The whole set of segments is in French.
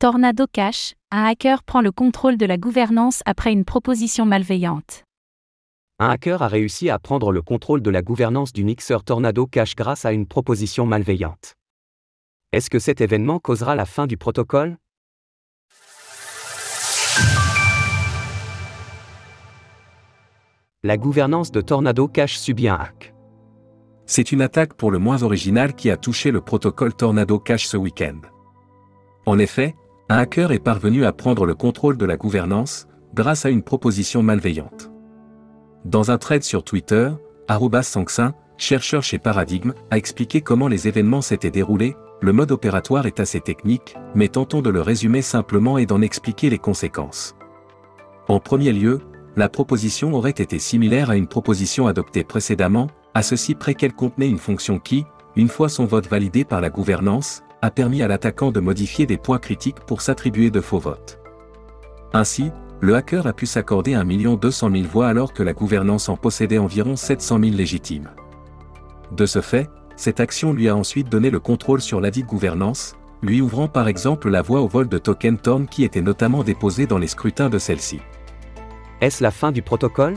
Tornado Cash, un hacker prend le contrôle de la gouvernance après une proposition malveillante. Un hacker a réussi à prendre le contrôle de la gouvernance du mixeur Tornado Cash grâce à une proposition malveillante. Est-ce que cet événement causera la fin du protocole? La gouvernance de Tornado Cash subit un hack. C'est une attaque pour le moins originale qui a touché le protocole Tornado Cash ce week-end. En effet, un hacker est parvenu à prendre le contrôle de la gouvernance, grâce à une proposition malveillante. Dans un thread sur Twitter, Sangsin, chercheur chez Paradigm, a expliqué comment les événements s'étaient déroulés, le mode opératoire est assez technique, mais tentons de le résumer simplement et d'en expliquer les conséquences. En premier lieu, la proposition aurait été similaire à une proposition adoptée précédemment, à ceci près qu'elle contenait une fonction qui, une fois son vote validé par la gouvernance, a permis à l'attaquant de modifier des points critiques pour s'attribuer de faux votes. Ainsi, le hacker a pu s'accorder 1 200 000 voix alors que la gouvernance en possédait environ 700 000 légitimes. De ce fait, cette action lui a ensuite donné le contrôle sur ladite gouvernance, lui ouvrant par exemple la voie au vol de token Torn qui était notamment déposé dans les scrutins de celle-ci. Est-ce la fin du protocole?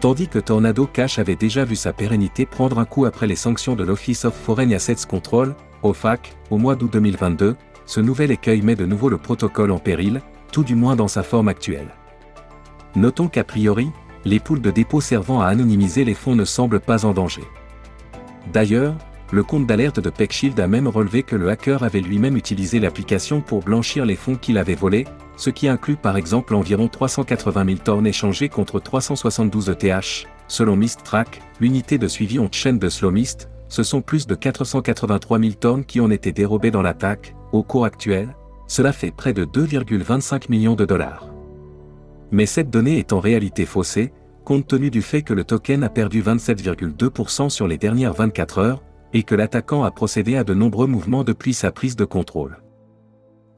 Tandis que Tornado Cash avait déjà vu sa pérennité prendre un coup après les sanctions de l'Office of Foreign Assets Control, OFAC, au mois d'août 2022, ce nouvel écueil met de nouveau le protocole en péril, tout du moins dans sa forme actuelle. Notons qu'a priori, les poules de dépôt servant à anonymiser les fonds ne semblent pas en danger. D'ailleurs, le compte d'alerte de PeckShield a même relevé que le hacker avait lui-même utilisé l'application pour blanchir les fonds qu'il avait volés, ce qui inclut par exemple environ 380 000 tonnes échangées contre 372 ETH, selon MistTrack, l'unité de suivi en chaîne de Slowmist, ce sont plus de 483 000 tonnes qui ont été dérobées dans l'attaque, au cours actuel, cela fait près de 2,25 millions de dollars. Mais cette donnée est en réalité faussée, compte tenu du fait que le token a perdu 27,2% sur les dernières 24 heures, et que l'attaquant a procédé à de nombreux mouvements depuis sa prise de contrôle.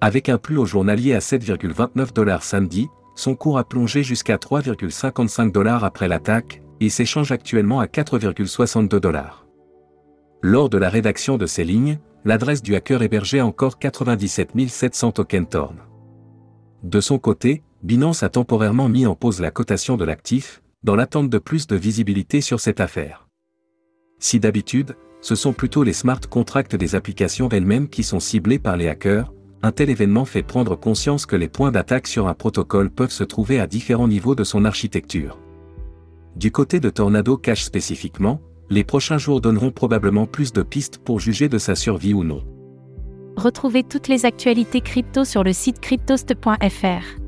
Avec un plus haut journalier à 7,29 dollars samedi, son cours a plongé jusqu'à 3,55 dollars après l'attaque, et s'échange actuellement à 4,62 dollars. Lors de la rédaction de ces lignes, l'adresse du hacker hébergeait encore 97 700 tokens Torn. De son côté, Binance a temporairement mis en pause la cotation de l'actif, dans l'attente de plus de visibilité sur cette affaire. Si d'habitude, ce sont plutôt les smart contracts des applications elles-mêmes qui sont ciblés par les hackers, un tel événement fait prendre conscience que les points d'attaque sur un protocole peuvent se trouver à différents niveaux de son architecture. Du côté de Tornado Cash spécifiquement, les prochains jours donneront probablement plus de pistes pour juger de sa survie ou non. Retrouvez toutes les actualités crypto sur le site cryptost.fr.